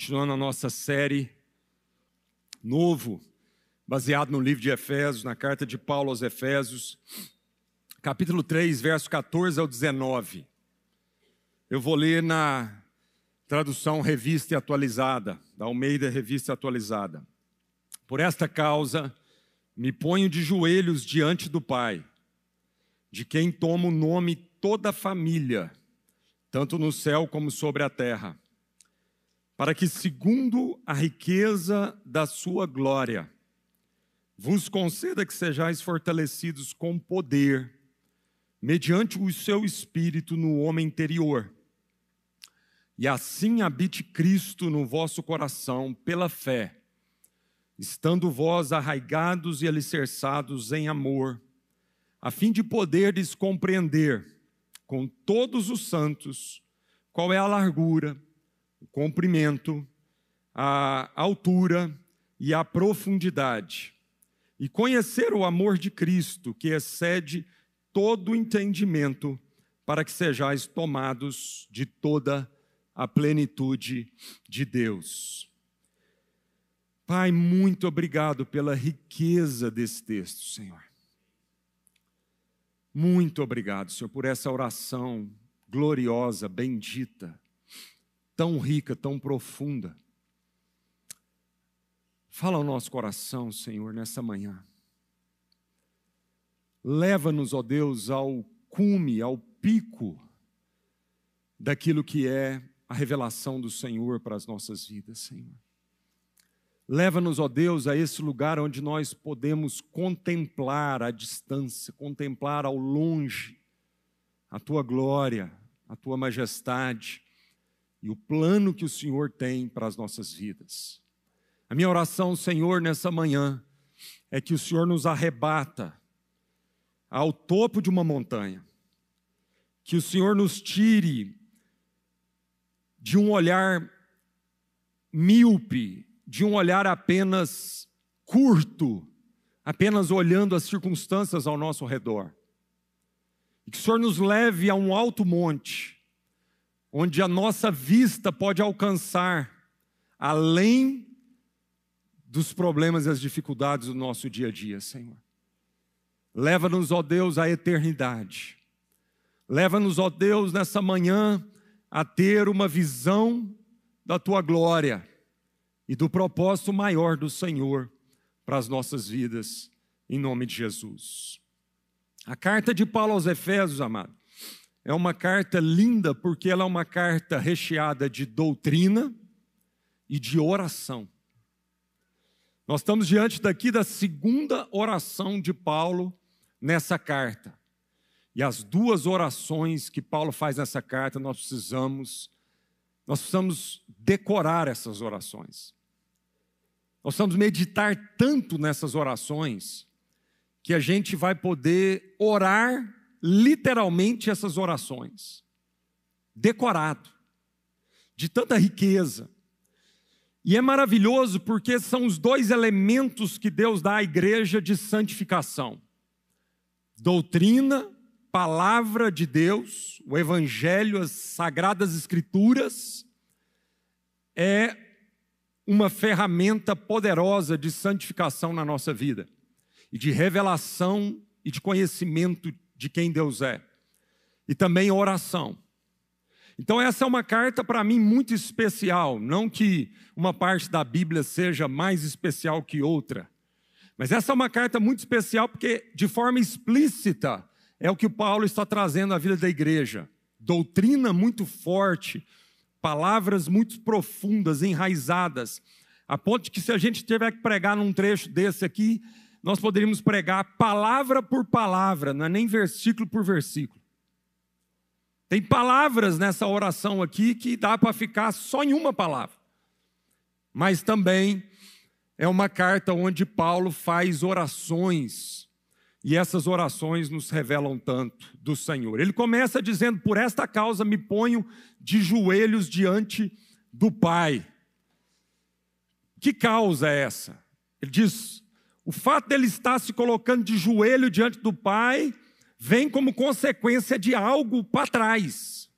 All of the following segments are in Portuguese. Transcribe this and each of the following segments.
continuando a nossa série novo, baseado no livro de Efésios, na carta de Paulo aos Efésios, capítulo 3, verso 14 ao 19. Eu vou ler na tradução revista e atualizada, da Almeida Revista Atualizada. Por esta causa, me ponho de joelhos diante do Pai, de quem tomo o nome toda a família tanto no céu como sobre a terra, para que, segundo a riqueza da sua glória, vos conceda que sejais fortalecidos com poder, mediante o seu espírito no homem interior. E assim habite Cristo no vosso coração pela fé, estando vós arraigados e alicerçados em amor, a fim de poderdes compreender com todos os santos qual é a largura, o comprimento, a altura e a profundidade, e conhecer o amor de Cristo, que excede todo entendimento, para que sejais tomados de toda a plenitude de Deus. Pai, muito obrigado pela riqueza desse texto, Senhor. Muito obrigado, Senhor, por essa oração gloriosa, bendita, tão rica, tão profunda. Fala ao nosso coração, Senhor, nessa manhã. Leva-nos, ó Deus, ao cume, ao pico daquilo que é a revelação do Senhor para as nossas vidas, Senhor. Leva-nos, ó Deus, a esse lugar onde nós podemos contemplar à distância, contemplar ao longe a tua glória, a tua majestade e o plano que o Senhor tem para as nossas vidas. A minha oração, Senhor, nessa manhã é que o Senhor nos arrebata ao topo de uma montanha, que o Senhor nos tire de um olhar míope, de um olhar apenas curto, apenas olhando as circunstâncias ao nosso redor. E que o Senhor nos leve a um alto monte, onde a nossa vista pode alcançar além dos problemas e as dificuldades do nosso dia a dia, Senhor. Leva-nos, ó Deus, à eternidade. Leva-nos, ó Deus, nessa manhã a ter uma visão da tua glória e do propósito maior do Senhor para as nossas vidas, em nome de Jesus. A carta de Paulo aos Efésios, amado, é uma carta linda porque ela é uma carta recheada de doutrina e de oração. Nós estamos diante daqui da segunda oração de Paulo nessa carta. E as duas orações que Paulo faz nessa carta, nós precisamos nós precisamos decorar essas orações. Nós vamos meditar tanto nessas orações que a gente vai poder orar literalmente essas orações, decorado, de tanta riqueza. E é maravilhoso porque são os dois elementos que Deus dá à igreja de santificação: doutrina, palavra de Deus, o evangelho, as sagradas escrituras, é uma ferramenta poderosa de santificação na nossa vida e de revelação e de conhecimento de quem Deus é. E também oração. Então, essa é uma carta para mim muito especial. Não que uma parte da Bíblia seja mais especial que outra, mas essa é uma carta muito especial porque, de forma explícita, é o que o Paulo está trazendo à vida da igreja. Doutrina muito forte, palavras muito profundas, enraizadas, a ponto de que se a gente tiver que pregar num trecho desse aqui, nós poderíamos pregar palavra por palavra, não é nem versículo por versículo. Tem palavras nessa oração aqui que dá para ficar só em uma palavra. Mas também é uma carta onde Paulo faz orações e essas orações nos revelam tanto do Senhor. Ele começa dizendo: Por esta causa me ponho de joelhos diante do Pai. Que causa é essa? Ele diz: o fato dele estar se colocando de joelho diante do Pai vem como consequência de algo para trás.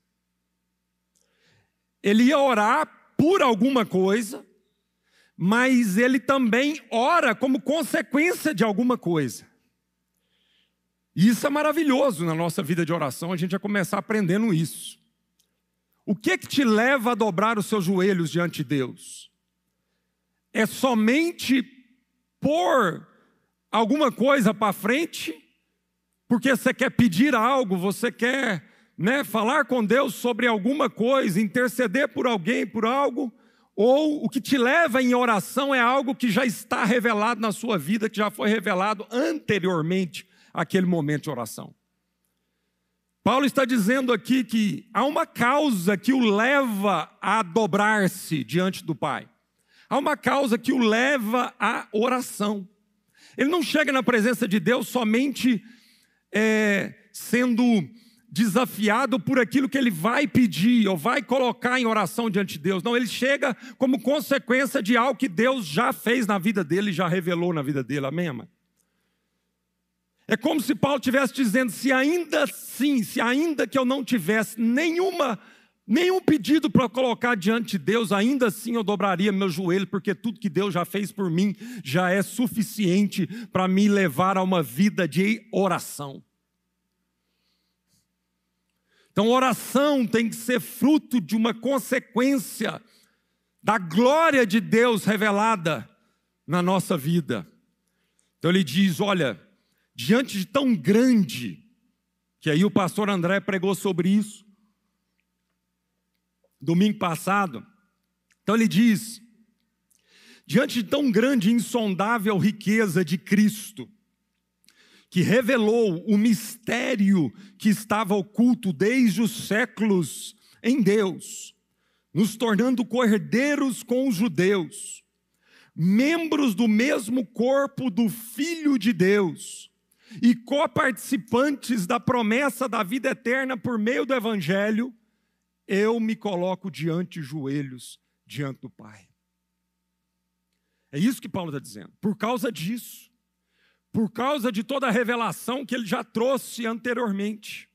ele ia orar por alguma coisa, mas ele também ora como consequência de alguma coisa. E isso é maravilhoso na nossa vida de oração, a gente vai começar aprendendo isso. O que que te leva a dobrar os seus joelhos diante de Deus? É somente pôr alguma coisa para frente, porque você quer pedir algo, você quer né, falar com Deus sobre alguma coisa, interceder por alguém, por algo, ou o que te leva em oração é algo que já está revelado na sua vida, que já foi revelado anteriormente àquele momento de oração. Paulo está dizendo aqui que há uma causa que o leva a dobrar-se diante do Pai. Há uma causa que o leva à oração. Ele não chega na presença de Deus somente é, sendo desafiado por aquilo que ele vai pedir ou vai colocar em oração diante de Deus. Não, ele chega como consequência de algo que Deus já fez na vida dele, já revelou na vida dele. Amém, amém? É como se Paulo estivesse dizendo: se ainda assim, se ainda que eu não tivesse nenhuma, nenhum pedido para colocar diante de Deus, ainda assim eu dobraria meu joelho, porque tudo que Deus já fez por mim já é suficiente para me levar a uma vida de oração. Então, oração tem que ser fruto de uma consequência da glória de Deus revelada na nossa vida. Então, ele diz: olha, diante de tão grande, que aí o pastor André pregou sobre isso, domingo passado. Então, ele diz: diante de tão grande e insondável riqueza de Cristo, que revelou o mistério que estava oculto desde os séculos em Deus, nos tornando cordeiros com os judeus, membros do mesmo corpo do Filho de Deus e coparticipantes da promessa da vida eterna por meio do Evangelho, eu me coloco diante joelhos diante do Pai. É isso que Paulo está dizendo. Por causa disso, por causa de toda a revelação que ele já trouxe anteriormente.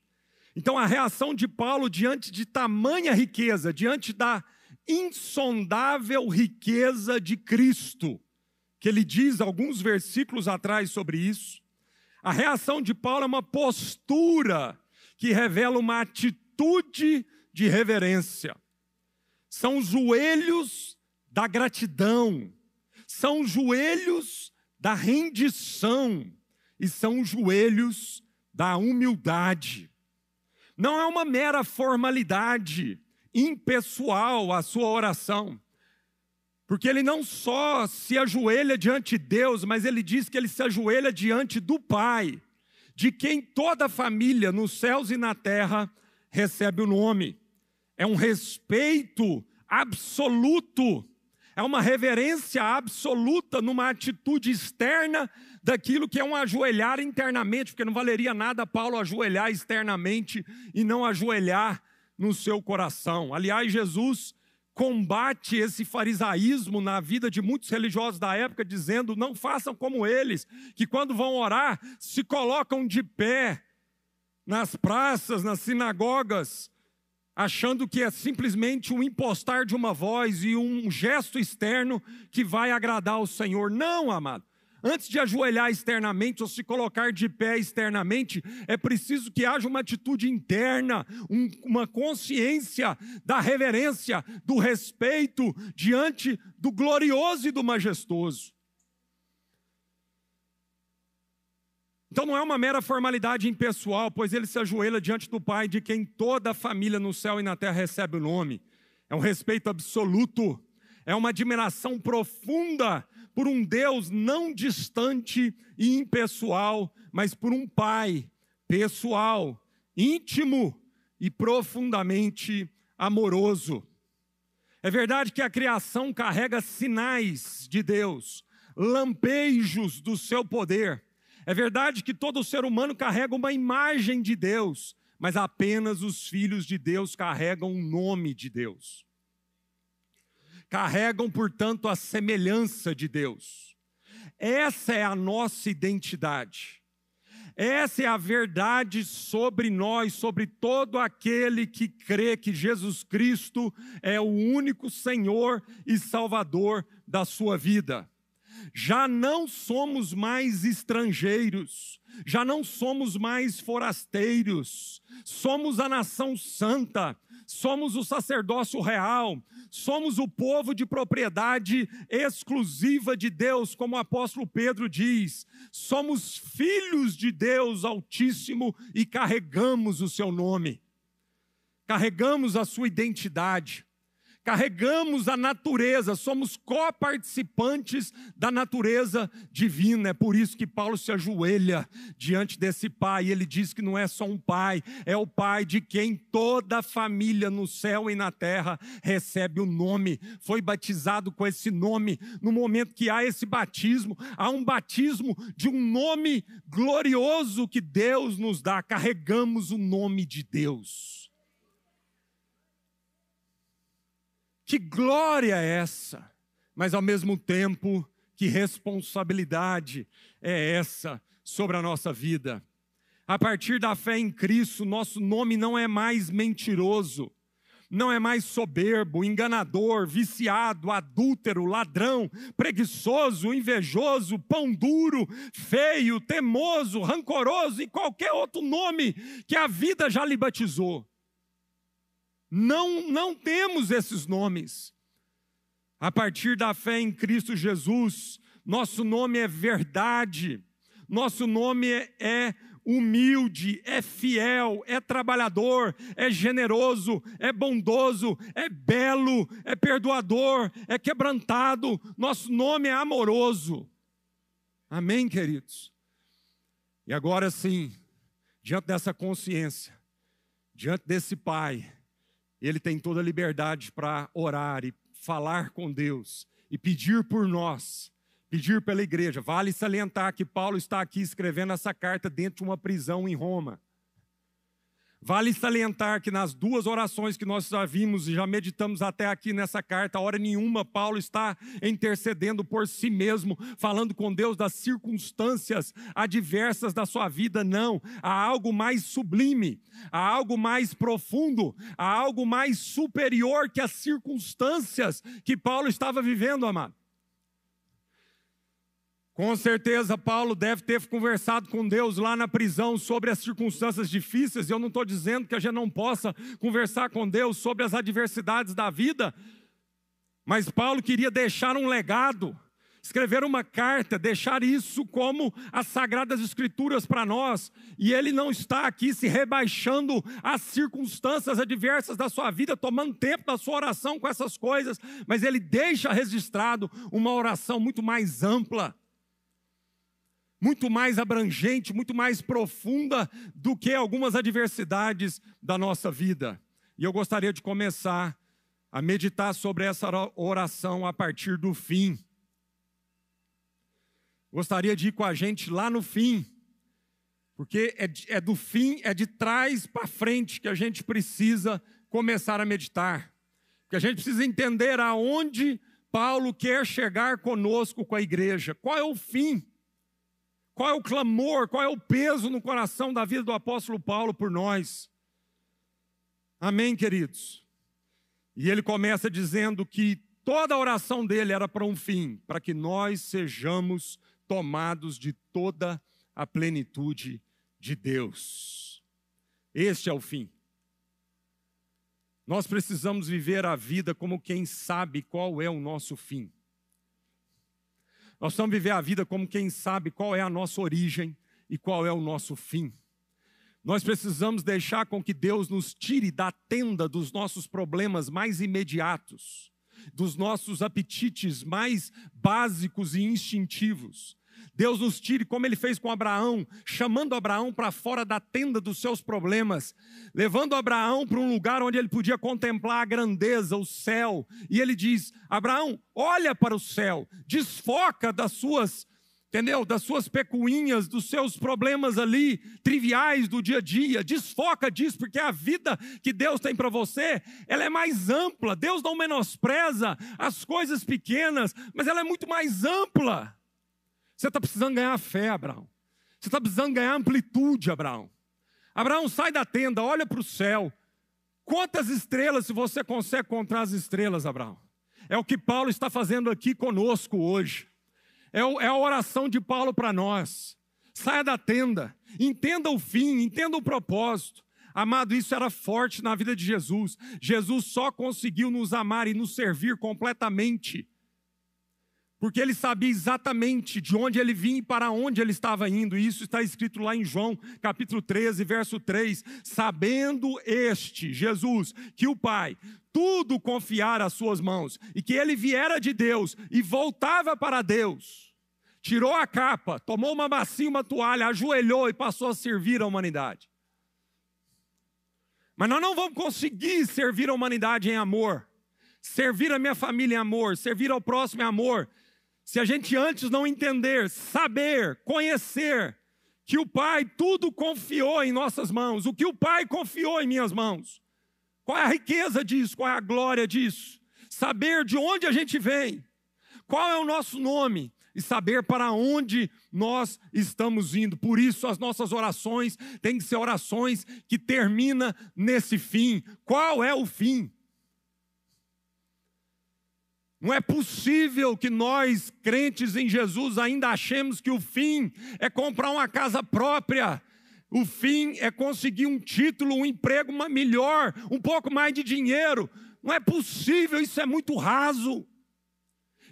Então, a reação de Paulo diante de tamanha riqueza, diante da insondável riqueza de Cristo, que ele diz alguns versículos atrás sobre isso, a reação de Paulo é uma postura que revela uma atitude de reverência. São os joelhos da gratidão, são os joelhos da rendição e são os joelhos da humildade. Não é uma mera formalidade impessoal a sua oração. Porque ele não só se ajoelha diante de Deus, mas ele diz que ele se ajoelha diante do Pai, de quem toda a família nos céus e na terra recebe o nome. É um respeito absoluto é uma reverência absoluta numa atitude externa daquilo que é um ajoelhar internamente, porque não valeria nada Paulo ajoelhar externamente e não ajoelhar no seu coração. Aliás, Jesus combate esse farisaísmo na vida de muitos religiosos da época, dizendo: não façam como eles, que quando vão orar se colocam de pé nas praças, nas sinagogas, achando que é simplesmente um impostar de uma voz e um gesto externo que vai agradar ao Senhor. Não, amado. Antes de ajoelhar externamente ou se colocar de pé externamente, é preciso que haja uma atitude interna, um, uma consciência da reverência, do respeito diante do glorioso e do majestoso. Então não é uma mera formalidade impessoal, pois ele se ajoelha diante do Pai, de quem toda a família no céu e na terra recebe o nome. É um respeito absoluto, é uma admiração profunda por um Deus não distante e impessoal, mas por um Pai pessoal, íntimo e profundamente amoroso. É verdade que a criação carrega sinais de Deus, lampejos do seu poder é verdade que todo ser humano carrega uma imagem de Deus, mas apenas os filhos de Deus carregam o nome de Deus. Carregam, portanto, a semelhança de Deus. Essa é a nossa identidade. Essa é a verdade sobre nós, sobre todo aquele que crê que Jesus Cristo é o único Senhor e Salvador da sua vida. Já não somos mais estrangeiros, já não somos mais forasteiros, somos a nação santa, somos o sacerdócio real, somos o povo de propriedade exclusiva de Deus, como o apóstolo Pedro diz, somos filhos de Deus Altíssimo e carregamos o seu nome, carregamos a sua identidade carregamos a natureza, somos coparticipantes da natureza divina. É por isso que Paulo se ajoelha diante desse pai. Ele diz que não é só um pai, é o pai de quem toda a família no céu e na terra recebe o nome. Foi batizado com esse nome. No momento que há esse batismo, há um batismo de um nome glorioso que Deus nos dá. Carregamos o nome de Deus. Que glória é essa? Mas ao mesmo tempo, que responsabilidade é essa sobre a nossa vida? A partir da fé em Cristo, nosso nome não é mais mentiroso, não é mais soberbo, enganador, viciado, adúltero, ladrão, preguiçoso, invejoso, pão duro, feio, temoso, rancoroso e qualquer outro nome que a vida já lhe batizou. Não, não temos esses nomes. A partir da fé em Cristo Jesus, nosso nome é verdade, nosso nome é, é humilde, é fiel, é trabalhador, é generoso, é bondoso, é belo, é perdoador, é quebrantado, nosso nome é amoroso. Amém, queridos? E agora sim, diante dessa consciência, diante desse Pai, ele tem toda a liberdade para orar e falar com Deus e pedir por nós, pedir pela igreja. Vale salientar que Paulo está aqui escrevendo essa carta dentro de uma prisão em Roma. Vale salientar que nas duas orações que nós já vimos e já meditamos até aqui nessa carta, hora nenhuma Paulo está intercedendo por si mesmo, falando com Deus das circunstâncias adversas da sua vida, não. Há algo mais sublime, há algo mais profundo, há algo mais superior que as circunstâncias que Paulo estava vivendo, amado. Com certeza, Paulo deve ter conversado com Deus lá na prisão sobre as circunstâncias difíceis. Eu não estou dizendo que a gente não possa conversar com Deus sobre as adversidades da vida, mas Paulo queria deixar um legado, escrever uma carta, deixar isso como as sagradas escrituras para nós. E ele não está aqui se rebaixando às circunstâncias adversas da sua vida, tomando tempo da sua oração com essas coisas, mas ele deixa registrado uma oração muito mais ampla muito mais abrangente, muito mais profunda do que algumas adversidades da nossa vida. E eu gostaria de começar a meditar sobre essa oração a partir do fim. Gostaria de ir com a gente lá no fim, porque é, é do fim, é de trás para frente que a gente precisa começar a meditar. Porque a gente precisa entender aonde Paulo quer chegar conosco com a igreja. Qual é o fim? Qual é o clamor, qual é o peso no coração da vida do apóstolo Paulo por nós? Amém, queridos? E ele começa dizendo que toda a oração dele era para um fim, para que nós sejamos tomados de toda a plenitude de Deus. Este é o fim. Nós precisamos viver a vida como quem sabe qual é o nosso fim. Nós precisamos viver a vida como quem sabe qual é a nossa origem e qual é o nosso fim. Nós precisamos deixar com que Deus nos tire da tenda dos nossos problemas mais imediatos, dos nossos apetites mais básicos e instintivos, Deus nos tire, como ele fez com Abraão, chamando Abraão para fora da tenda dos seus problemas, levando Abraão para um lugar onde ele podia contemplar a grandeza, o céu. E ele diz: Abraão, olha para o céu, desfoca das suas, entendeu? Das suas pecuinhas, dos seus problemas ali, triviais do dia a dia, desfoca disso, porque a vida que Deus tem para você, ela é mais ampla. Deus não menospreza as coisas pequenas, mas ela é muito mais ampla. Você está precisando ganhar fé, Abraão. Você está precisando ganhar amplitude, Abraão. Abraão, sai da tenda, olha para o céu. Quantas estrelas, se você consegue contar as estrelas, Abraão? É o que Paulo está fazendo aqui conosco hoje. É, é a oração de Paulo para nós. Saia da tenda, entenda o fim, entenda o propósito. Amado, isso era forte na vida de Jesus. Jesus só conseguiu nos amar e nos servir completamente porque ele sabia exatamente de onde ele vinha e para onde ele estava indo. E isso está escrito lá em João, capítulo 13, verso 3. Sabendo este, Jesus, que o Pai tudo confiara às suas mãos e que ele viera de Deus e voltava para Deus, tirou a capa, tomou uma bacia, uma toalha, ajoelhou e passou a servir a humanidade. Mas nós não vamos conseguir servir a humanidade em amor, servir a minha família em amor, servir ao próximo em amor, se a gente antes não entender, saber, conhecer que o Pai tudo confiou em nossas mãos, o que o Pai confiou em minhas mãos, qual é a riqueza disso, qual é a glória disso, saber de onde a gente vem, qual é o nosso nome e saber para onde nós estamos indo. Por isso as nossas orações têm que ser orações que termina nesse fim. Qual é o fim? Não é possível que nós, crentes em Jesus, ainda achemos que o fim é comprar uma casa própria. O fim é conseguir um título, um emprego melhor, um pouco mais de dinheiro. Não é possível, isso é muito raso.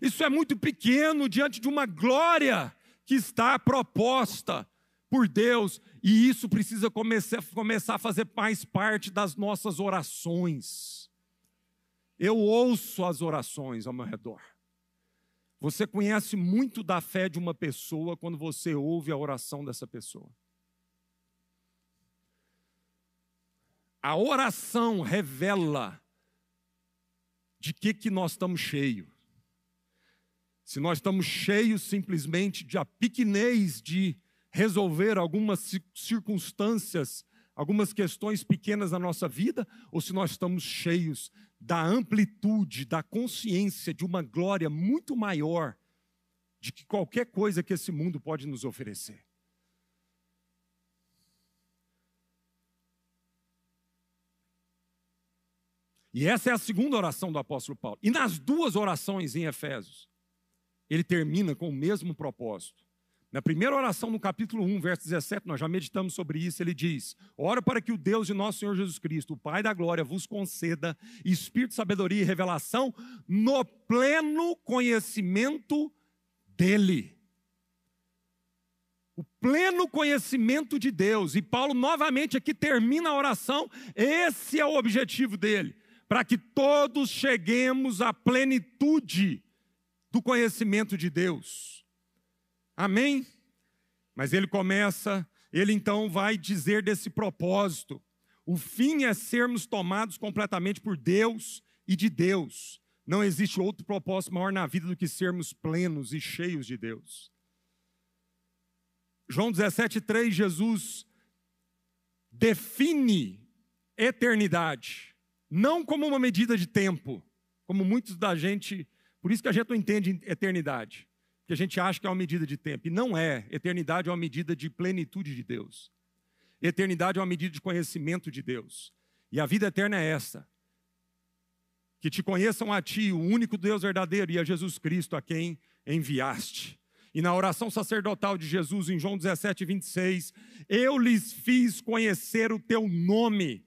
Isso é muito pequeno diante de uma glória que está proposta por Deus. E isso precisa começar, a fazer mais parte das nossas orações. Eu ouço as orações ao meu redor. Você conhece muito da fé de uma pessoa quando você ouve a oração dessa pessoa. A oração revela de que, que nós estamos cheios. Se nós estamos cheios simplesmente de a pequenez de resolver algumas circunstâncias, algumas questões pequenas na nossa vida, ou se nós estamos cheios da amplitude, da consciência de uma glória muito maior de que qualquer coisa que esse mundo pode nos oferecer. E essa é a segunda oração do apóstolo Paulo. E nas duas orações em Efésios, ele termina com o mesmo propósito. Na primeira oração, no capítulo 1, verso 17, nós já meditamos sobre isso. Ele diz: Ora para que o Deus de nosso Senhor Jesus Cristo, o Pai da glória, vos conceda espírito, sabedoria e revelação no pleno conhecimento dEle. O pleno conhecimento de Deus. E Paulo novamente aqui termina a oração. Esse é o objetivo dele, para que todos cheguemos à plenitude do conhecimento de Deus. Amém? Mas ele começa, ele então vai dizer desse propósito. O fim é sermos tomados completamente por Deus e de Deus. Não existe outro propósito maior na vida do que sermos plenos e cheios de Deus. João 17,3, Jesus define eternidade, não como uma medida de tempo, como muitos da gente, por isso que a gente não entende eternidade que a gente acha que é uma medida de tempo. E não é. Eternidade é uma medida de plenitude de Deus. Eternidade é uma medida de conhecimento de Deus. E a vida eterna é essa: que te conheçam a Ti, o único Deus verdadeiro, e a Jesus Cristo, a quem enviaste. E na oração sacerdotal de Jesus, em João 17, 26, eu lhes fiz conhecer o teu nome,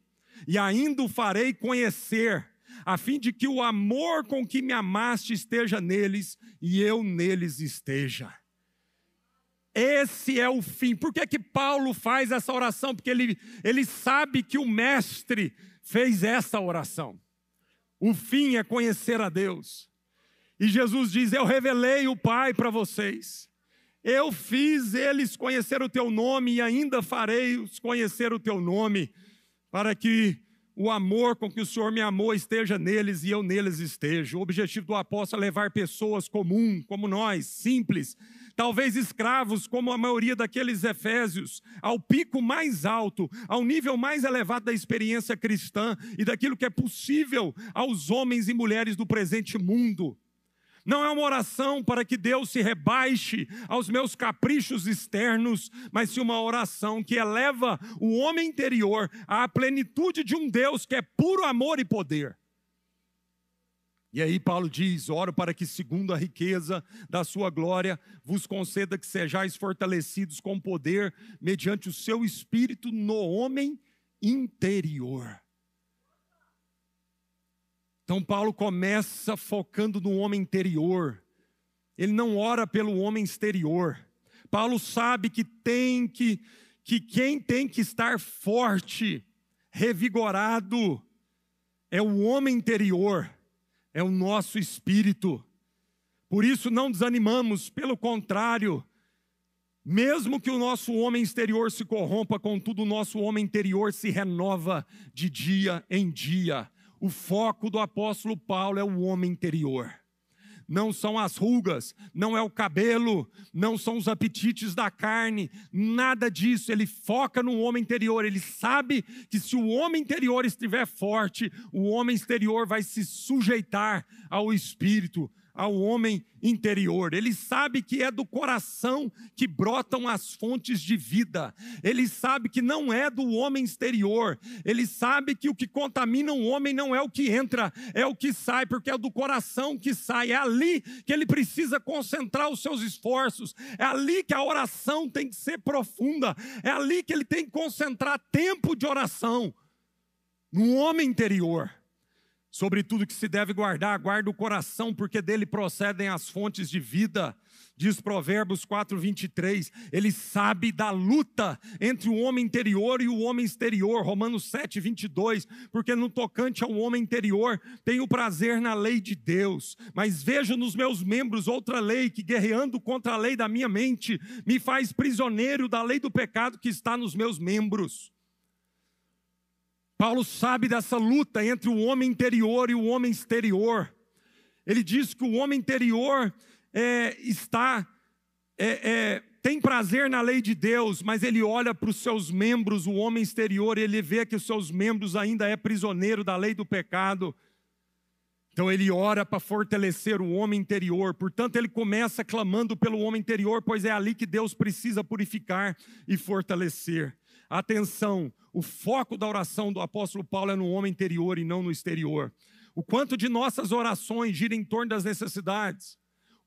e ainda o farei conhecer, a fim de que o amor com que me amaste esteja neles e eu neles esteja. Esse é o fim. Por que, que Paulo faz essa oração? Porque ele, ele sabe que o Mestre fez essa oração. O fim é conhecer a Deus. E Jesus diz: Eu revelei o Pai para vocês. Eu fiz eles conhecer o teu nome e ainda farei-os conhecer o teu nome, para que o amor com que o Senhor me amou esteja neles e eu neles esteja. O objetivo do apóstolo é levar pessoas comuns, como nós, simples, talvez escravos, como a maioria daqueles efésios, ao pico mais alto, ao nível mais elevado da experiência cristã e daquilo que é possível aos homens e mulheres do presente mundo. Não é uma oração para que Deus se rebaixe aos meus caprichos externos, mas sim uma oração que eleva o homem interior à plenitude de um Deus que é puro amor e poder. E aí Paulo diz: Oro para que, segundo a riqueza da sua glória, vos conceda que sejais fortalecidos com poder, mediante o seu espírito no homem interior. Então, Paulo começa focando no homem interior, ele não ora pelo homem exterior. Paulo sabe que tem que, que quem tem que estar forte, revigorado, é o homem interior, é o nosso espírito. Por isso não desanimamos, pelo contrário, mesmo que o nosso homem exterior se corrompa, contudo, o nosso homem interior se renova de dia em dia. O foco do apóstolo Paulo é o homem interior. Não são as rugas, não é o cabelo, não são os apetites da carne, nada disso. Ele foca no homem interior. Ele sabe que se o homem interior estiver forte, o homem exterior vai se sujeitar ao espírito, ao homem interior. Ele sabe que é do coração que brotam as fontes de vida. Ele sabe que não é do homem exterior. Ele sabe que o que contamina um homem não é o que entra, é o que sai, porque é do coração que sai. É ali que ele precisa concentrar os seus esforços. É ali que a oração tem que ser profunda. É ali que ele tem que concentrar tempo de oração no homem interior. Sobre tudo que se deve guardar, guarda o coração, porque dele procedem as fontes de vida. Diz Provérbios 4, 23. Ele sabe da luta entre o homem interior e o homem exterior. Romanos 7, 22. Porque no tocante ao homem interior, tenho prazer na lei de Deus. Mas vejo nos meus membros outra lei que, guerreando contra a lei da minha mente, me faz prisioneiro da lei do pecado que está nos meus membros. Paulo sabe dessa luta entre o homem interior e o homem exterior. Ele diz que o homem interior é, está é, é, tem prazer na lei de Deus, mas ele olha para os seus membros, o homem exterior, ele vê que os seus membros ainda é prisioneiro da lei do pecado. Então ele ora para fortalecer o homem interior. Portanto, ele começa clamando pelo homem interior, pois é ali que Deus precisa purificar e fortalecer. Atenção, o foco da oração do apóstolo Paulo é no homem interior e não no exterior. O quanto de nossas orações gira em torno das necessidades.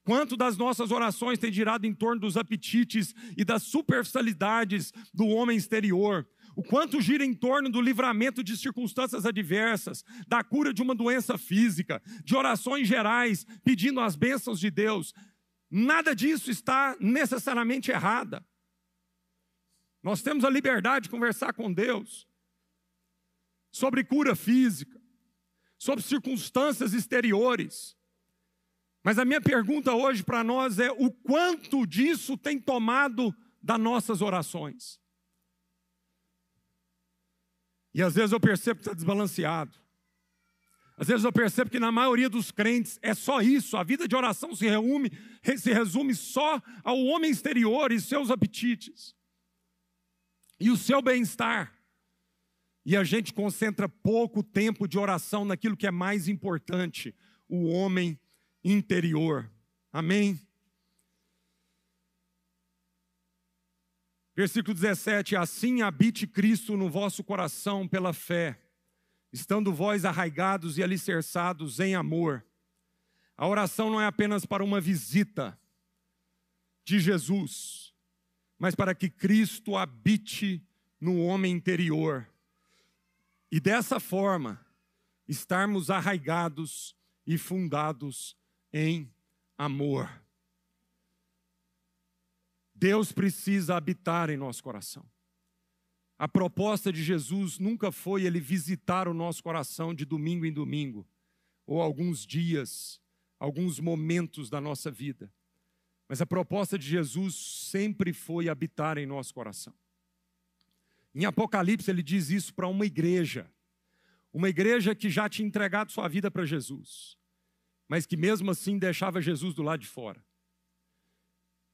Quanto das nossas orações tem girado em torno dos apetites e das superficialidades do homem exterior. O quanto gira em torno do livramento de circunstâncias adversas, da cura de uma doença física, de orações gerais pedindo as bênçãos de Deus. Nada disso está necessariamente errada. Nós temos a liberdade de conversar com Deus sobre cura física, sobre circunstâncias exteriores. Mas a minha pergunta hoje para nós é: o quanto disso tem tomado das nossas orações? E às vezes eu percebo que está desbalanceado. Às vezes eu percebo que na maioria dos crentes é só isso, a vida de oração se se resume só ao homem exterior e seus apetites e o seu bem-estar. E a gente concentra pouco tempo de oração naquilo que é mais importante, o homem interior. Amém? Versículo 17: Assim habite Cristo no vosso coração pela fé, estando vós arraigados e alicerçados em amor. A oração não é apenas para uma visita de Jesus, mas para que Cristo habite no homem interior. E dessa forma, estarmos arraigados e fundados em amor. Deus precisa habitar em nosso coração. A proposta de Jesus nunca foi ele visitar o nosso coração de domingo em domingo, ou alguns dias, alguns momentos da nossa vida. Mas a proposta de Jesus sempre foi habitar em nosso coração. Em Apocalipse, ele diz isso para uma igreja, uma igreja que já tinha entregado sua vida para Jesus, mas que mesmo assim deixava Jesus do lado de fora.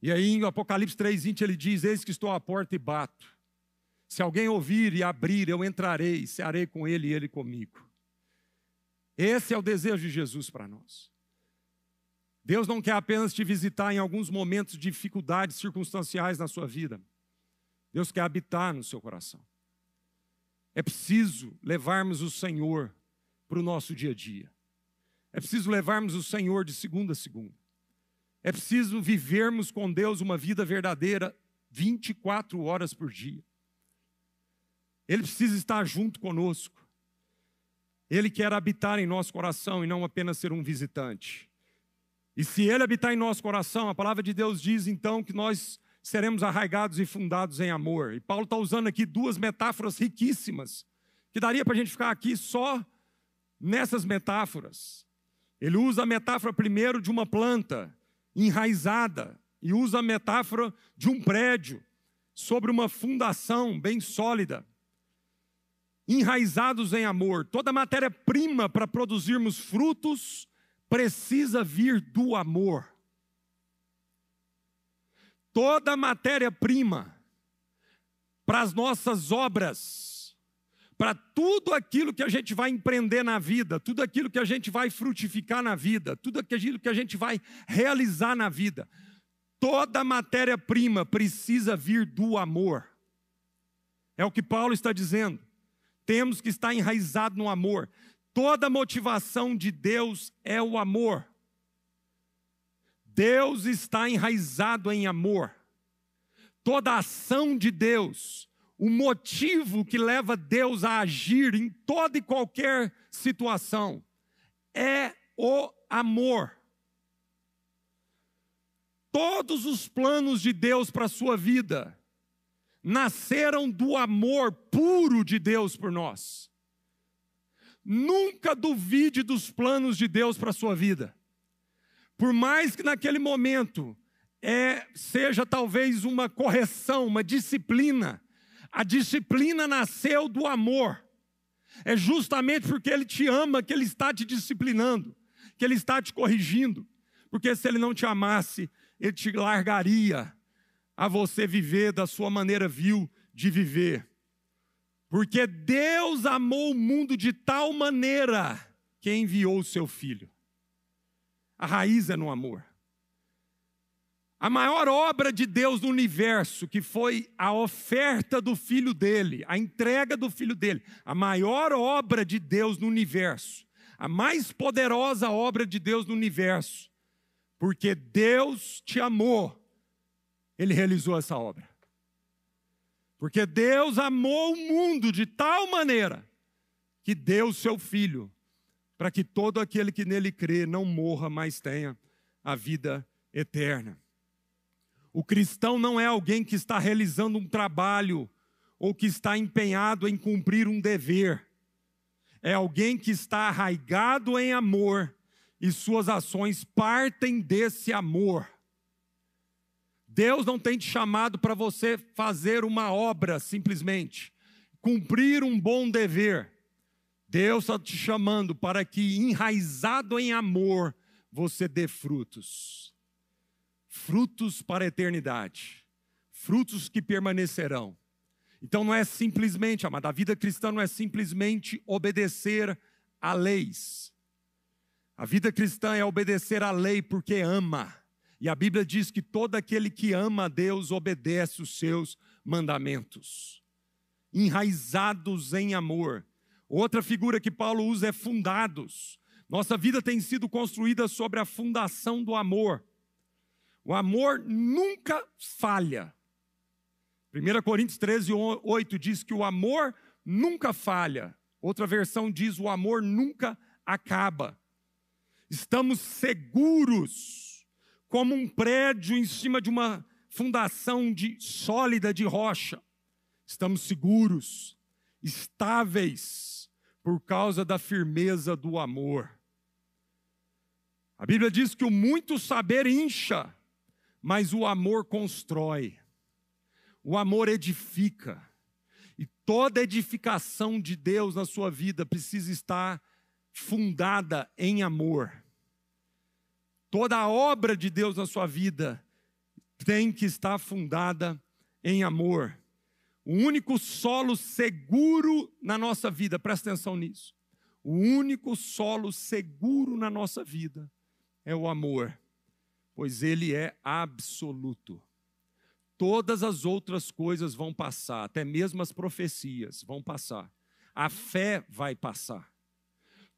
E aí em Apocalipse 3,20 ele diz: Eis que estou à porta e bato. Se alguém ouvir e abrir, eu entrarei, cearei com ele e ele comigo. Esse é o desejo de Jesus para nós. Deus não quer apenas te visitar em alguns momentos de dificuldades circunstanciais na sua vida. Deus quer habitar no seu coração. É preciso levarmos o Senhor para o nosso dia a dia. É preciso levarmos o Senhor de segunda a segunda. É preciso vivermos com Deus uma vida verdadeira 24 horas por dia. Ele precisa estar junto conosco. Ele quer habitar em nosso coração e não apenas ser um visitante. E se ele habitar em nosso coração, a palavra de Deus diz então que nós seremos arraigados e fundados em amor. E Paulo está usando aqui duas metáforas riquíssimas, que daria para a gente ficar aqui só nessas metáforas. Ele usa a metáfora primeiro de uma planta enraizada, e usa a metáfora de um prédio sobre uma fundação bem sólida. Enraizados em amor. Toda matéria-prima para produzirmos frutos precisa vir do amor. Toda matéria-prima para as nossas obras, para tudo aquilo que a gente vai empreender na vida, tudo aquilo que a gente vai frutificar na vida, tudo aquilo que a gente vai realizar na vida, toda matéria-prima precisa vir do amor. É o que Paulo está dizendo. Temos que estar enraizado no amor. Toda motivação de Deus é o amor. Deus está enraizado em amor. Toda ação de Deus, o motivo que leva Deus a agir em toda e qualquer situação, é o amor. Todos os planos de Deus para a sua vida nasceram do amor puro de Deus por nós. Nunca duvide dos planos de Deus para a sua vida. Por mais que naquele momento é, seja talvez uma correção, uma disciplina, a disciplina nasceu do amor. É justamente porque Ele te ama que Ele está te disciplinando, que Ele está te corrigindo. Porque se Ele não te amasse, Ele te largaria a você viver da sua maneira vil de viver. Porque Deus amou o mundo de tal maneira que enviou o seu Filho. A raiz é no amor. A maior obra de Deus no universo, que foi a oferta do filho dele, a entrega do filho dele, a maior obra de Deus no universo, a mais poderosa obra de Deus no universo, porque Deus te amou, ele realizou essa obra. Porque Deus amou o mundo de tal maneira que deu o seu filho para que todo aquele que nele crê não morra, mas tenha a vida eterna. O cristão não é alguém que está realizando um trabalho ou que está empenhado em cumprir um dever. É alguém que está arraigado em amor e suas ações partem desse amor. Deus não tem te chamado para você fazer uma obra simplesmente, cumprir um bom dever. Deus está te chamando para que, enraizado em amor, você dê frutos. Frutos para a eternidade. Frutos que permanecerão. Então não é simplesmente, amada, a vida cristã não é simplesmente obedecer a leis. A vida cristã é obedecer a lei porque ama. E a Bíblia diz que todo aquele que ama a Deus obedece os seus mandamentos. Enraizados em amor. Outra figura que Paulo usa é fundados. Nossa vida tem sido construída sobre a fundação do amor. O amor nunca falha. 1 Coríntios 13, 8 diz que o amor nunca falha. Outra versão diz: o amor nunca acaba. Estamos seguros, como um prédio em cima de uma fundação de, sólida de rocha. Estamos seguros, estáveis por causa da firmeza do amor. A Bíblia diz que o muito saber incha, mas o amor constrói. O amor edifica. E toda edificação de Deus na sua vida precisa estar fundada em amor. Toda a obra de Deus na sua vida tem que estar fundada em amor. O único solo seguro na nossa vida, presta atenção nisso. O único solo seguro na nossa vida é o amor. pois ele é absoluto. Todas as outras coisas vão passar, até mesmo as profecias vão passar. A fé vai passar.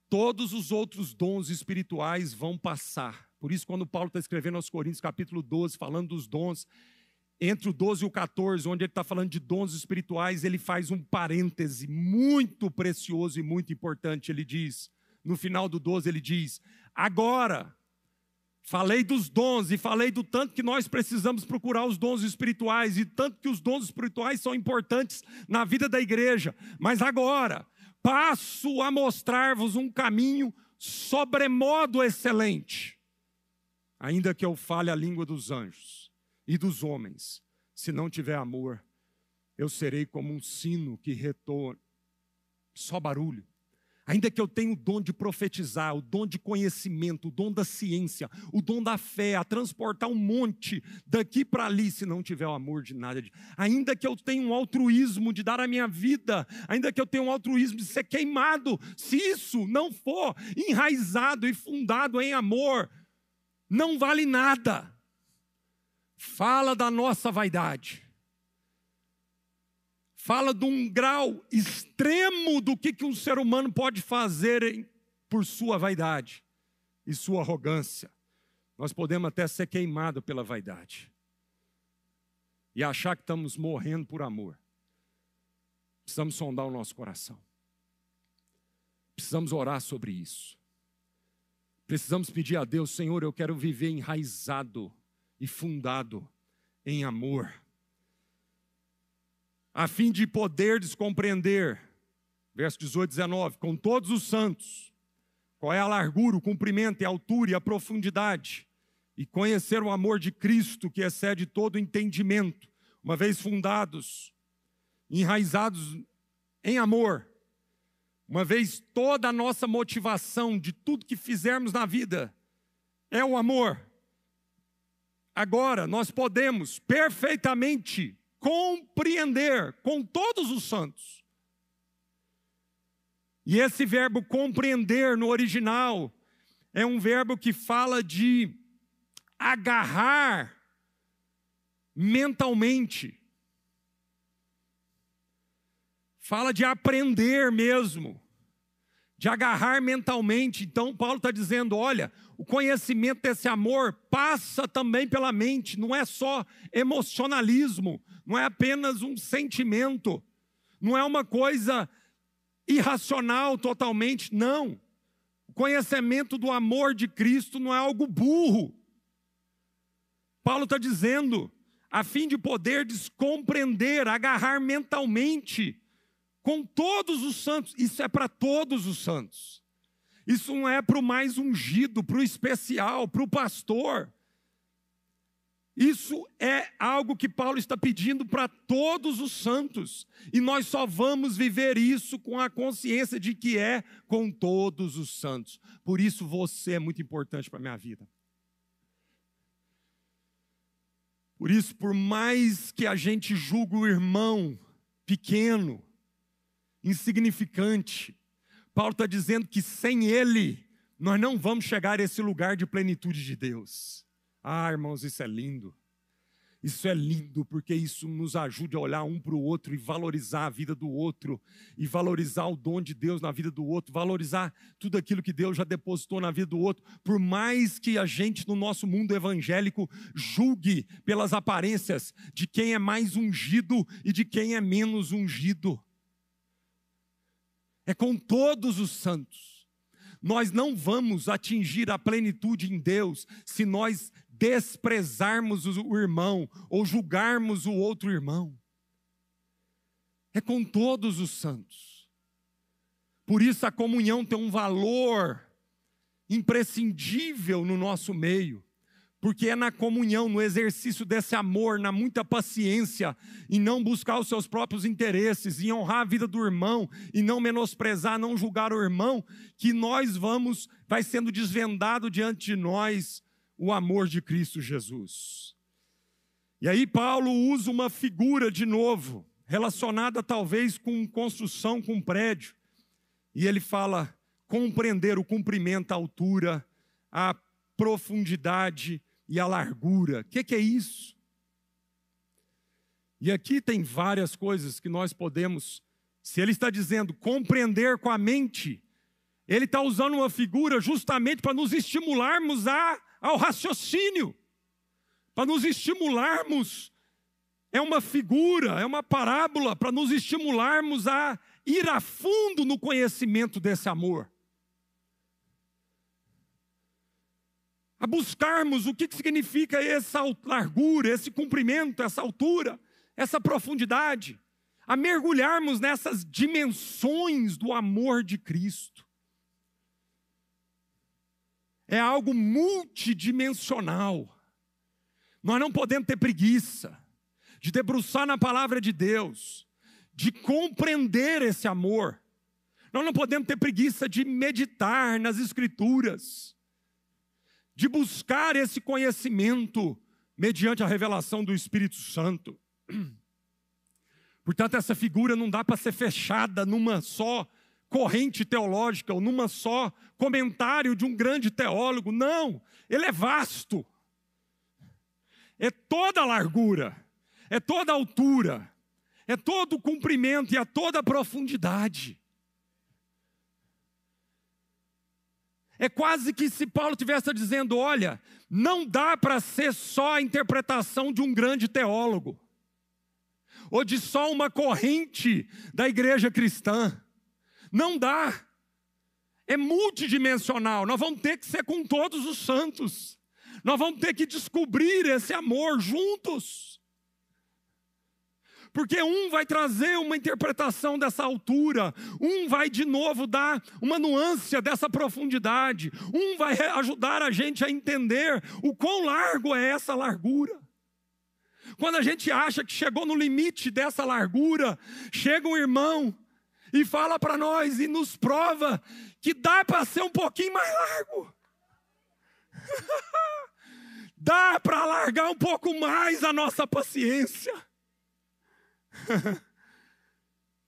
Todos os outros dons espirituais vão passar. Por isso, quando Paulo está escrevendo aos Coríntios, capítulo 12, falando dos dons, entre o 12 e o 14, onde ele está falando de dons espirituais, ele faz um parêntese muito precioso e muito importante. Ele diz, no final do 12, ele diz: Agora, falei dos dons e falei do tanto que nós precisamos procurar os dons espirituais e tanto que os dons espirituais são importantes na vida da igreja. Mas agora, passo a mostrar-vos um caminho sobremodo excelente, ainda que eu fale a língua dos anjos e dos homens. Se não tiver amor, eu serei como um sino que retorna, só barulho. Ainda que eu tenha o dom de profetizar, o dom de conhecimento, o dom da ciência, o dom da fé, a transportar um monte daqui para ali, se não tiver o amor de nada. Ainda que eu tenha um altruísmo de dar a minha vida, ainda que eu tenha um altruísmo de ser queimado, se isso não for enraizado e fundado em amor, não vale nada fala da nossa vaidade. Fala de um grau extremo do que, que um ser humano pode fazer por sua vaidade e sua arrogância. Nós podemos até ser queimados pela vaidade e achar que estamos morrendo por amor. Precisamos sondar o nosso coração. Precisamos orar sobre isso. Precisamos pedir a Deus, Senhor, eu quero viver enraizado e fundado em amor, a fim de poderdes compreender, verso 18, 19, com todos os santos, qual é a largura, o comprimento, a altura e a profundidade, e conhecer o amor de Cristo que excede todo entendimento, uma vez fundados, enraizados em amor, uma vez toda a nossa motivação de tudo que fizermos na vida é o amor, Agora, nós podemos perfeitamente compreender com todos os santos. E esse verbo compreender no original é um verbo que fala de agarrar mentalmente. Fala de aprender mesmo, de agarrar mentalmente. Então, Paulo está dizendo: olha, o conhecimento desse amor passa também pela mente, não é só emocionalismo, não é apenas um sentimento, não é uma coisa irracional totalmente, não. O conhecimento do amor de Cristo não é algo burro. Paulo está dizendo, a fim de poder descompreender, agarrar mentalmente com todos os santos, isso é para todos os santos. Isso não é para o mais ungido, para o especial, para o pastor. Isso é algo que Paulo está pedindo para todos os santos. E nós só vamos viver isso com a consciência de que é com todos os santos. Por isso você é muito importante para a minha vida. Por isso, por mais que a gente julgue o irmão pequeno, insignificante, Paulo está dizendo que sem Ele, nós não vamos chegar a esse lugar de plenitude de Deus. Ah, irmãos, isso é lindo. Isso é lindo porque isso nos ajuda a olhar um para o outro e valorizar a vida do outro, e valorizar o dom de Deus na vida do outro, valorizar tudo aquilo que Deus já depositou na vida do outro. Por mais que a gente no nosso mundo evangélico julgue pelas aparências de quem é mais ungido e de quem é menos ungido é com todos os santos. Nós não vamos atingir a plenitude em Deus se nós desprezarmos o irmão ou julgarmos o outro irmão. É com todos os santos. Por isso a comunhão tem um valor imprescindível no nosso meio porque é na comunhão, no exercício desse amor, na muita paciência, e não buscar os seus próprios interesses, e honrar a vida do irmão, e não menosprezar, não julgar o irmão, que nós vamos, vai sendo desvendado diante de nós o amor de Cristo Jesus. E aí Paulo usa uma figura de novo, relacionada talvez com construção, com prédio, e ele fala compreender o comprimento, a altura, a profundidade, e a largura. O que, que é isso? E aqui tem várias coisas que nós podemos, se ele está dizendo compreender com a mente, ele está usando uma figura justamente para nos estimularmos a, ao raciocínio, para nos estimularmos. É uma figura, é uma parábola para nos estimularmos a ir a fundo no conhecimento desse amor. A buscarmos o que significa essa largura, esse comprimento, essa altura essa profundidade, a mergulharmos nessas dimensões do amor de Cristo. É algo multidimensional. Nós não podemos ter preguiça de debruçar na palavra de Deus, de compreender esse amor. Nós não podemos ter preguiça de meditar nas Escrituras, de buscar esse conhecimento mediante a revelação do Espírito Santo. Portanto, essa figura não dá para ser fechada numa só corrente teológica ou numa só comentário de um grande teólogo. Não, ele é vasto. É toda a largura, é toda a altura, é todo o comprimento e é toda a profundidade. É quase que se Paulo estivesse dizendo: olha, não dá para ser só a interpretação de um grande teólogo ou de só uma corrente da igreja cristã. Não dá. É multidimensional. Nós vamos ter que ser com todos os santos. Nós vamos ter que descobrir esse amor juntos. Porque um vai trazer uma interpretação dessa altura, um vai de novo dar uma nuance dessa profundidade, um vai ajudar a gente a entender o quão largo é essa largura. Quando a gente acha que chegou no limite dessa largura, chega um irmão e fala para nós e nos prova que dá para ser um pouquinho mais largo. dá para alargar um pouco mais a nossa paciência.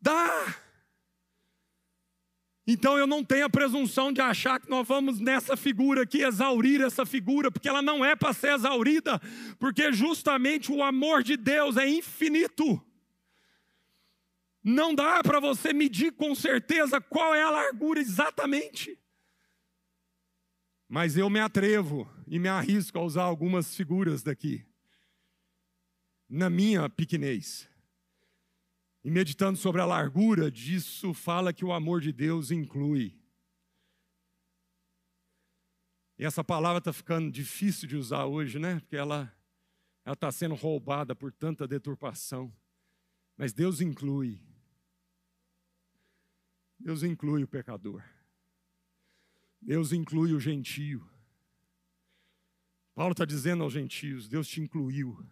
dá. Então eu não tenho a presunção de achar que nós vamos nessa figura aqui exaurir essa figura, porque ela não é para ser exaurida, porque justamente o amor de Deus é infinito. Não dá para você medir com certeza qual é a largura exatamente. Mas eu me atrevo e me arrisco a usar algumas figuras daqui, na minha pequenez. E meditando sobre a largura disso, fala que o amor de Deus inclui. E essa palavra está ficando difícil de usar hoje, né? Porque ela está sendo roubada por tanta deturpação. Mas Deus inclui. Deus inclui o pecador. Deus inclui o gentio. Paulo está dizendo aos gentios: Deus te incluiu.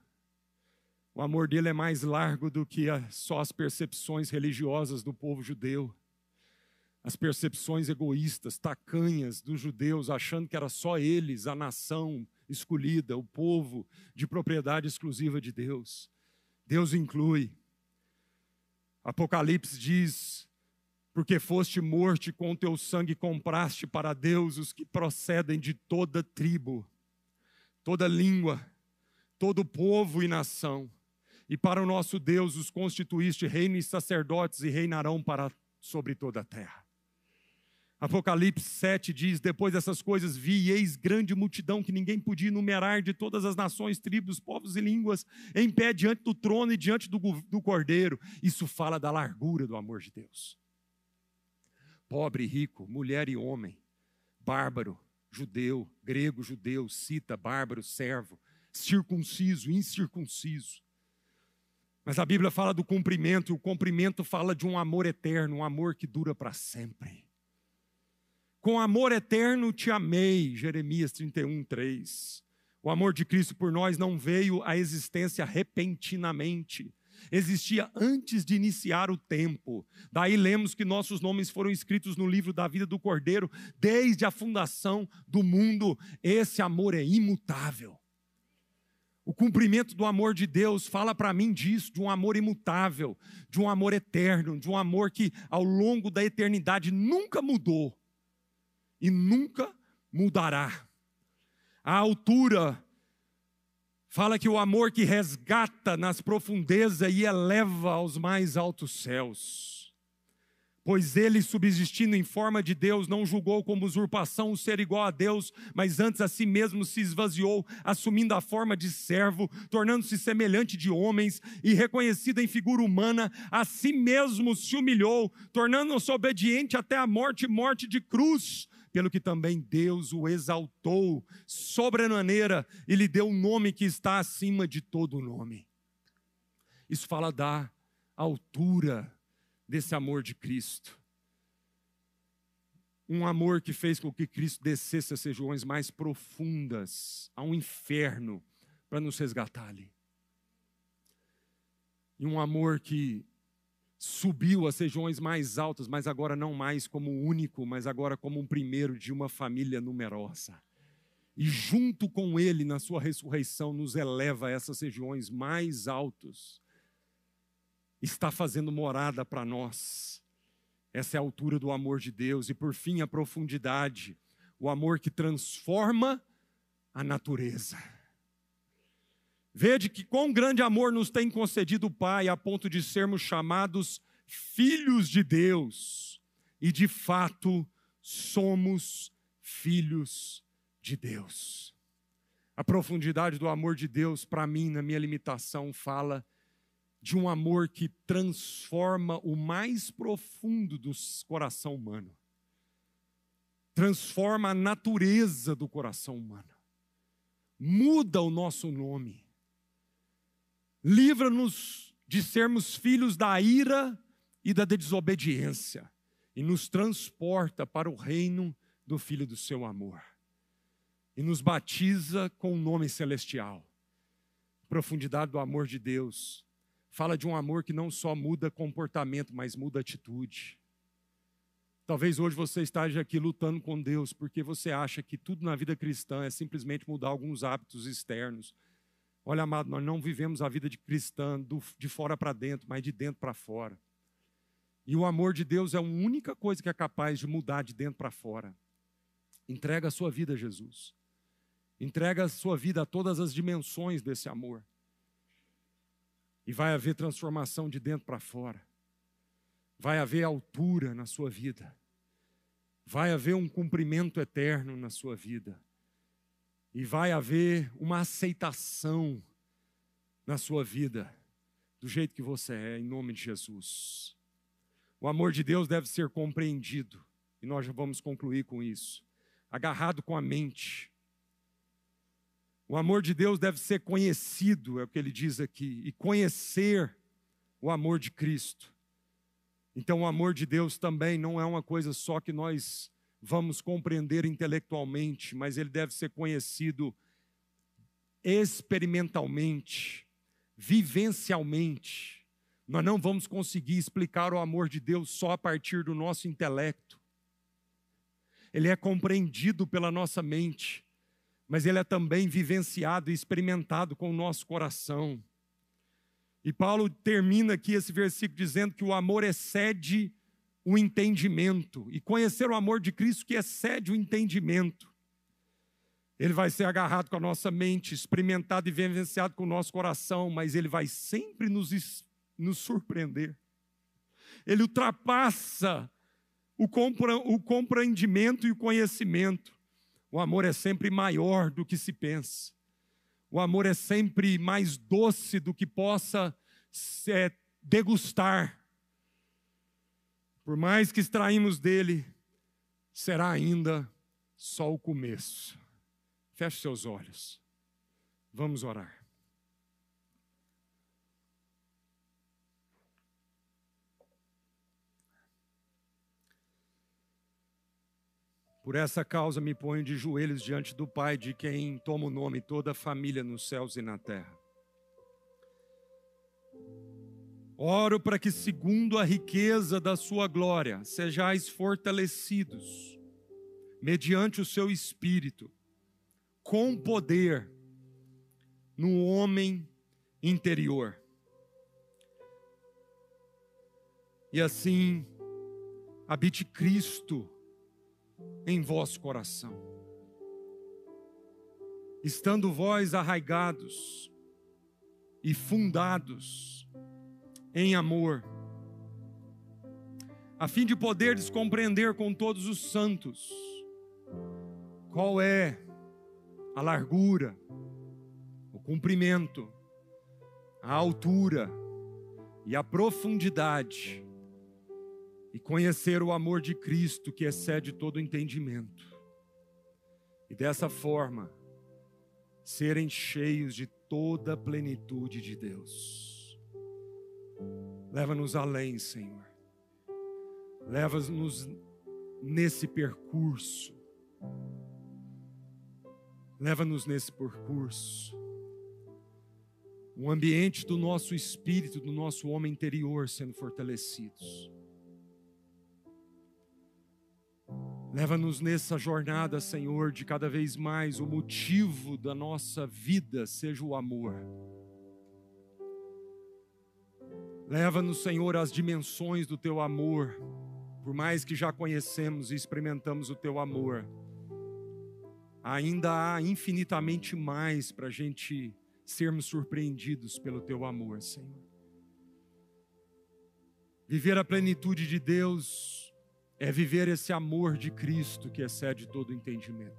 O amor dele é mais largo do que só as percepções religiosas do povo judeu. As percepções egoístas, tacanhas dos judeus, achando que era só eles, a nação escolhida, o povo de propriedade exclusiva de Deus. Deus inclui. Apocalipse diz: Porque foste morto com teu sangue compraste para Deus os que procedem de toda tribo, toda língua, todo povo e nação e para o nosso Deus os constituíste reino e sacerdotes e reinarão para sobre toda a terra. Apocalipse 7 diz: Depois dessas coisas vi e eis grande multidão que ninguém podia enumerar de todas as nações, tribos, povos e línguas, em pé diante do trono e diante do, do cordeiro. Isso fala da largura do amor de Deus. Pobre e rico, mulher e homem, bárbaro, judeu, grego, judeu, cita, bárbaro, servo, circunciso, incircunciso mas a Bíblia fala do cumprimento, e o cumprimento fala de um amor eterno, um amor que dura para sempre. Com amor eterno te amei, Jeremias 31, 3. O amor de Cristo por nós não veio à existência repentinamente, existia antes de iniciar o tempo. Daí lemos que nossos nomes foram escritos no livro da vida do Cordeiro desde a fundação do mundo. Esse amor é imutável. O cumprimento do amor de Deus fala para mim disso, de um amor imutável, de um amor eterno, de um amor que ao longo da eternidade nunca mudou e nunca mudará. A altura Fala que o amor que resgata nas profundezas e eleva aos mais altos céus. Pois ele, subsistindo em forma de Deus, não julgou como usurpação o ser igual a Deus, mas antes a si mesmo se esvaziou, assumindo a forma de servo, tornando-se semelhante de homens e reconhecido em figura humana, a si mesmo se humilhou, tornando-se obediente até a morte morte de cruz pelo que também Deus o exaltou sobremaneira e lhe deu um nome que está acima de todo nome. Isso fala da altura desse amor de Cristo. Um amor que fez com que Cristo descesse as regiões mais profundas, ao inferno, para nos resgatar ali. E um amor que subiu às regiões mais altas, mas agora não mais como único, mas agora como um primeiro de uma família numerosa. E junto com ele, na sua ressurreição, nos eleva a essas regiões mais altas. Está fazendo morada para nós. Essa é a altura do amor de Deus. E por fim, a profundidade. O amor que transforma a natureza. Vede que quão grande amor nos tem concedido o Pai, a ponto de sermos chamados filhos de Deus. E de fato, somos filhos de Deus. A profundidade do amor de Deus, para mim, na minha limitação, fala de um amor que transforma o mais profundo do coração humano. Transforma a natureza do coração humano. Muda o nosso nome livra-nos de sermos filhos da ira e da desobediência, e nos transporta para o reino do Filho do seu amor, e nos batiza com o um nome celestial. Profundidade do amor de Deus, fala de um amor que não só muda comportamento, mas muda atitude. Talvez hoje você esteja aqui lutando com Deus porque você acha que tudo na vida cristã é simplesmente mudar alguns hábitos externos Olha, amado, nós não vivemos a vida de cristã de fora para dentro, mas de dentro para fora. E o amor de Deus é a única coisa que é capaz de mudar de dentro para fora. Entrega a sua vida a Jesus. Entrega a sua vida a todas as dimensões desse amor. E vai haver transformação de dentro para fora. Vai haver altura na sua vida. Vai haver um cumprimento eterno na sua vida e vai haver uma aceitação na sua vida, do jeito que você é, em nome de Jesus. O amor de Deus deve ser compreendido, e nós já vamos concluir com isso. Agarrado com a mente. O amor de Deus deve ser conhecido, é o que ele diz aqui, e conhecer o amor de Cristo. Então, o amor de Deus também não é uma coisa só que nós vamos compreender intelectualmente, mas ele deve ser conhecido experimentalmente, vivencialmente. Nós não vamos conseguir explicar o amor de Deus só a partir do nosso intelecto. Ele é compreendido pela nossa mente, mas ele é também vivenciado e experimentado com o nosso coração. E Paulo termina aqui esse versículo dizendo que o amor excede o entendimento e conhecer o amor de Cristo que excede o entendimento. Ele vai ser agarrado com a nossa mente, experimentado e vivenciado com o nosso coração, mas ele vai sempre nos, nos surpreender. Ele ultrapassa o, o compreendimento e o conhecimento. O amor é sempre maior do que se pensa. O amor é sempre mais doce do que possa é, degustar. Por mais que extraímos dele, será ainda só o começo. Feche seus olhos. Vamos orar. Por essa causa me ponho de joelhos diante do Pai, de quem toma o nome toda a família nos céus e na terra. Oro para que, segundo a riqueza da sua glória, sejais fortalecidos, mediante o seu espírito, com poder, no homem interior. E assim, habite Cristo em vosso coração. estando vós arraigados e fundados em amor, a fim de poderes compreender com todos os santos qual é a largura, o comprimento, a altura e a profundidade, e conhecer o amor de Cristo que excede todo entendimento, e dessa forma serem cheios de toda a plenitude de Deus. Leva-nos além, Senhor. Leva-nos nesse percurso. Leva-nos nesse percurso. Um ambiente do nosso espírito, do nosso homem interior sendo fortalecidos. Leva-nos nessa jornada, Senhor, de cada vez mais o motivo da nossa vida seja o amor. Leva-nos, Senhor, às dimensões do teu amor, por mais que já conhecemos e experimentamos o teu amor, ainda há infinitamente mais para a gente sermos surpreendidos pelo teu amor, Senhor. Viver a plenitude de Deus é viver esse amor de Cristo que excede todo entendimento,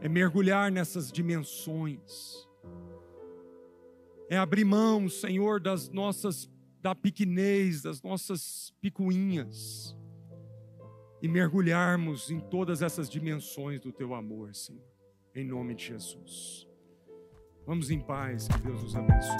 é mergulhar nessas dimensões, é abrir mão, Senhor, das nossas, da pequenez, das nossas picuinhas, e mergulharmos em todas essas dimensões do Teu amor, Senhor, em nome de Jesus. Vamos em paz, que Deus nos abençoe.